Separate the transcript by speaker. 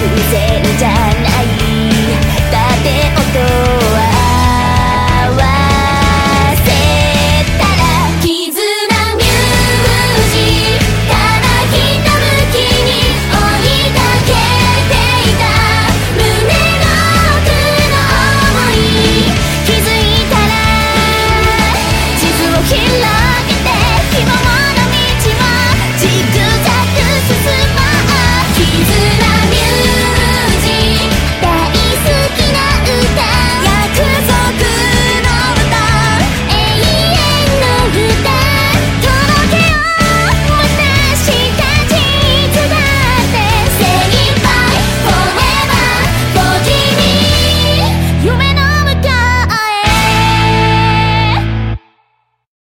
Speaker 1: 偶然じゃない